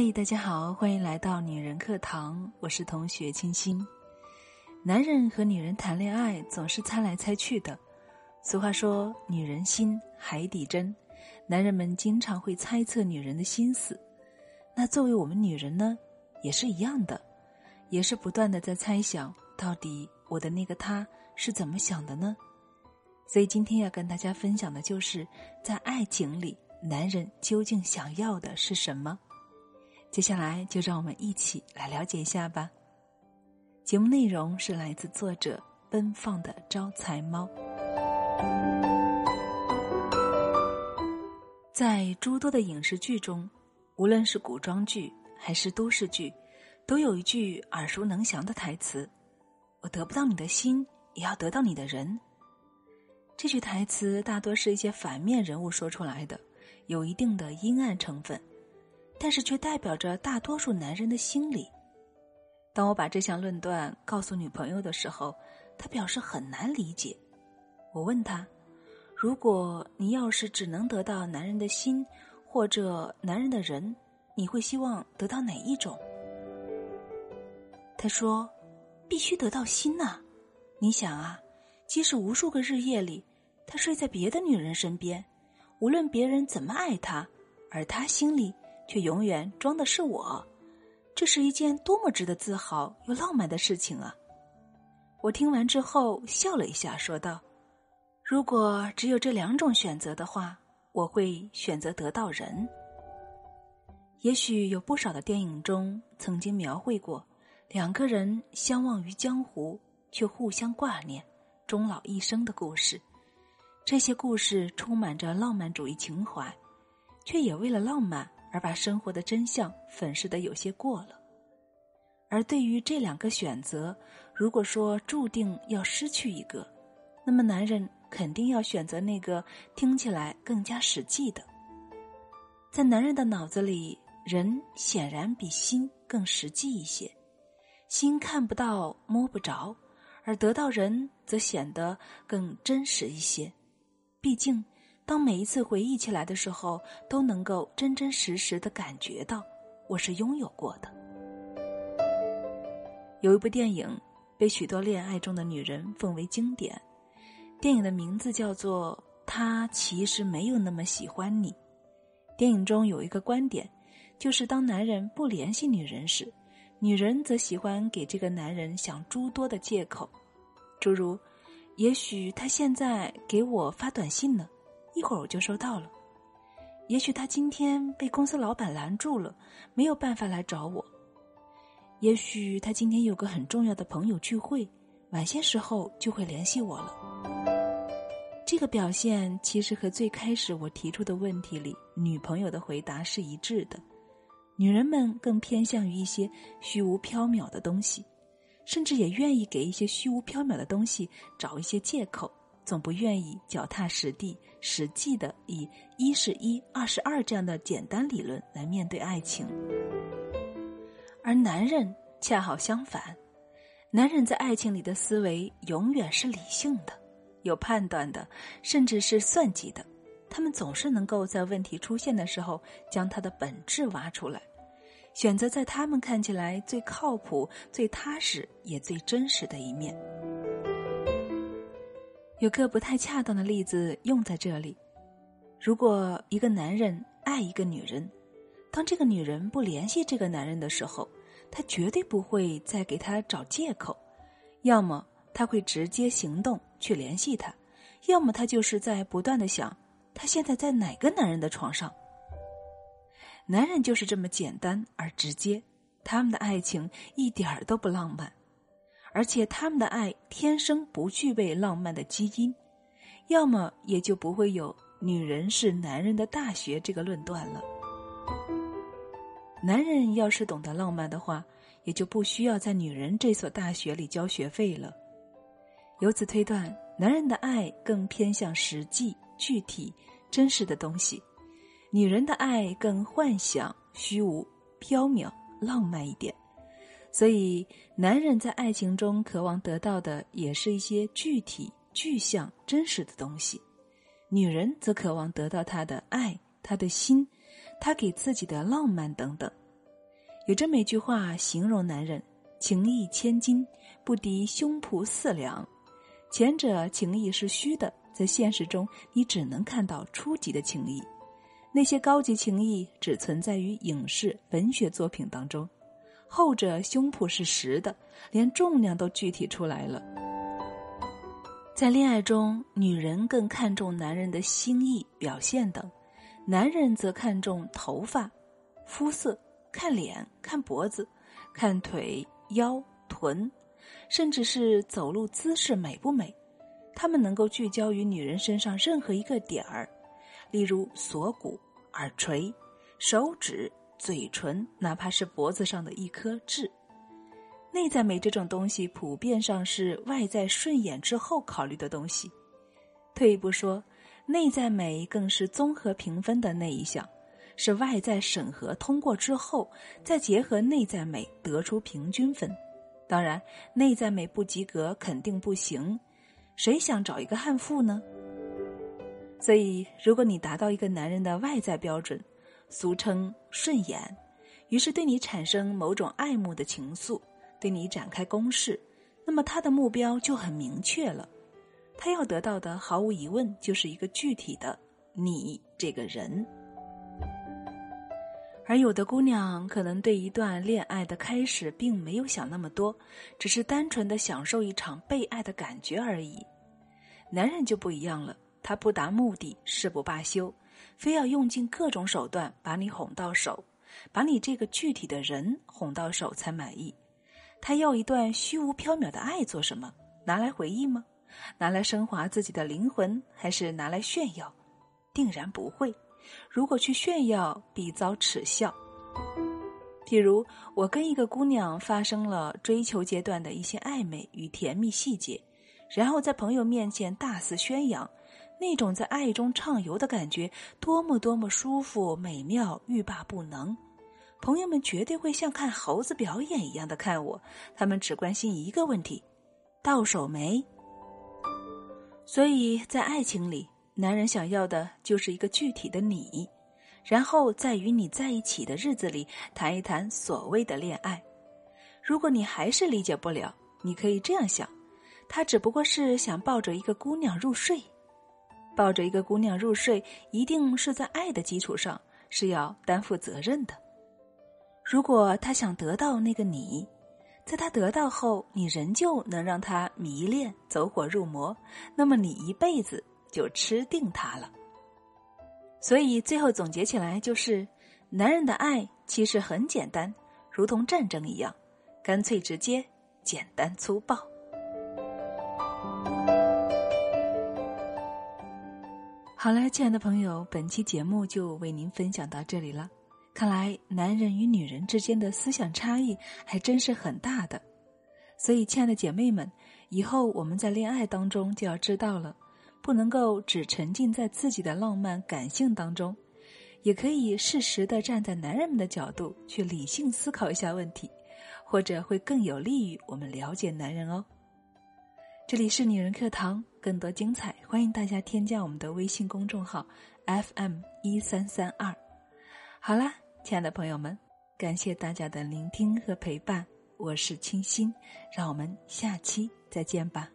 嗨，大家好，欢迎来到女人课堂，我是同学清新。男人和女人谈恋爱总是猜来猜去的，俗话说“女人心，海底针”，男人们经常会猜测女人的心思。那作为我们女人呢，也是一样的，也是不断的在猜想，到底我的那个他是怎么想的呢？所以今天要跟大家分享的就是在爱情里，男人究竟想要的是什么。接下来就让我们一起来了解一下吧。节目内容是来自作者奔放的招财猫。在诸多的影视剧中，无论是古装剧还是都市剧，都有一句耳熟能详的台词：“我得不到你的心，也要得到你的人。”这句台词大多是一些反面人物说出来的，有一定的阴暗成分。但是却代表着大多数男人的心理。当我把这项论断告诉女朋友的时候，她表示很难理解。我问她：“如果你要是只能得到男人的心，或者男人的人，你会希望得到哪一种？”她说：“必须得到心呐！你想啊，即使无数个日夜里，他睡在别的女人身边，无论别人怎么爱他，而他心里……”却永远装的是我，这是一件多么值得自豪又浪漫的事情啊！我听完之后笑了一下，说道：“如果只有这两种选择的话，我会选择得到人。也许有不少的电影中曾经描绘过两个人相忘于江湖，却互相挂念，终老一生的故事。这些故事充满着浪漫主义情怀，却也为了浪漫。”而把生活的真相粉饰的有些过了，而对于这两个选择，如果说注定要失去一个，那么男人肯定要选择那个听起来更加实际的。在男人的脑子里，人显然比心更实际一些，心看不到摸不着，而得到人则显得更真实一些，毕竟。当每一次回忆起来的时候，都能够真真实实的感觉到我是拥有过的。有一部电影被许多恋爱中的女人奉为经典，电影的名字叫做《他其实没有那么喜欢你》。电影中有一个观点，就是当男人不联系女人时，女人则喜欢给这个男人想诸多的借口，诸如：也许他现在给我发短信呢。一会儿我就收到了，也许他今天被公司老板拦住了，没有办法来找我。也许他今天有个很重要的朋友聚会，晚些时候就会联系我了。这个表现其实和最开始我提出的问题里女朋友的回答是一致的。女人们更偏向于一些虚无缥缈的东西，甚至也愿意给一些虚无缥缈的东西找一些借口。总不愿意脚踏实地、实际的以一是一、二是二这样的简单理论来面对爱情，而男人恰好相反，男人在爱情里的思维永远是理性的、有判断的，甚至是算计的。他们总是能够在问题出现的时候将它的本质挖出来，选择在他们看起来最靠谱、最踏实也最真实的一面。有个不太恰当的例子用在这里：如果一个男人爱一个女人，当这个女人不联系这个男人的时候，他绝对不会再给他找借口，要么他会直接行动去联系他，要么他就是在不断的想他现在在哪个男人的床上。男人就是这么简单而直接，他们的爱情一点儿都不浪漫。而且他们的爱天生不具备浪漫的基因，要么也就不会有“女人是男人的大学”这个论断了。男人要是懂得浪漫的话，也就不需要在女人这所大学里交学费了。由此推断，男人的爱更偏向实际、具体、真实的东西，女人的爱更幻想、虚无、缥缈、浪漫一点。所以，男人在爱情中渴望得到的也是一些具体、具象、真实的东西；女人则渴望得到他的爱、他的心、他给自己的浪漫等等。有这么一句话形容男人：情义千金，不敌胸脯四两。前者情义是虚的，在现实中你只能看到初级的情谊，那些高级情谊只存在于影视文学作品当中。后者胸脯是实的，连重量都具体出来了。在恋爱中，女人更看重男人的心意表现等，男人则看重头发、肤色、看脸、看脖子、看腿、腰、臀。甚至是走路姿势美不美，他们能够聚焦于女人身上任何一个点儿，例如锁骨、耳垂、手指、嘴唇，哪怕是脖子上的一颗痣。内在美这种东西，普遍上是外在顺眼之后考虑的东西。退一步说，内在美更是综合评分的那一项，是外在审核通过之后，再结合内在美得出平均分。当然，内在美不及格肯定不行。谁想找一个悍妇呢？所以，如果你达到一个男人的外在标准，俗称顺眼，于是对你产生某种爱慕的情愫，对你展开攻势，那么他的目标就很明确了。他要得到的，毫无疑问就是一个具体的你这个人。而有的姑娘可能对一段恋爱的开始并没有想那么多，只是单纯的享受一场被爱的感觉而已。男人就不一样了，他不达目的誓不罢休，非要用尽各种手段把你哄到手，把你这个具体的人哄到手才满意。他要一段虚无缥缈的爱做什么？拿来回忆吗？拿来升华自己的灵魂，还是拿来炫耀？定然不会。如果去炫耀，必遭耻笑。譬如，我跟一个姑娘发生了追求阶段的一些暧昧与甜蜜细节，然后在朋友面前大肆宣扬，那种在爱中畅游的感觉，多么多么舒服、美妙、欲罢不能。朋友们绝对会像看猴子表演一样的看我，他们只关心一个问题：到手没？所以在爱情里。男人想要的就是一个具体的你，然后在与你在一起的日子里谈一谈所谓的恋爱。如果你还是理解不了，你可以这样想：他只不过是想抱着一个姑娘入睡，抱着一个姑娘入睡，一定是在爱的基础上，是要担负责任的。如果他想得到那个你，在他得到后，你仍旧能让他迷恋、走火入魔，那么你一辈子。就吃定他了。所以最后总结起来就是：男人的爱其实很简单，如同战争一样，干脆直接、简单粗暴。好了，亲爱的朋友，本期节目就为您分享到这里了。看来男人与女人之间的思想差异还真是很大的。所以，亲爱的姐妹们，以后我们在恋爱当中就要知道了。不能够只沉浸在自己的浪漫感性当中，也可以适时的站在男人们的角度去理性思考一下问题，或者会更有利于我们了解男人哦。这里是女人课堂，更多精彩，欢迎大家添加我们的微信公众号 FM 一三三二。好啦，亲爱的朋友们，感谢大家的聆听和陪伴，我是清新，让我们下期再见吧。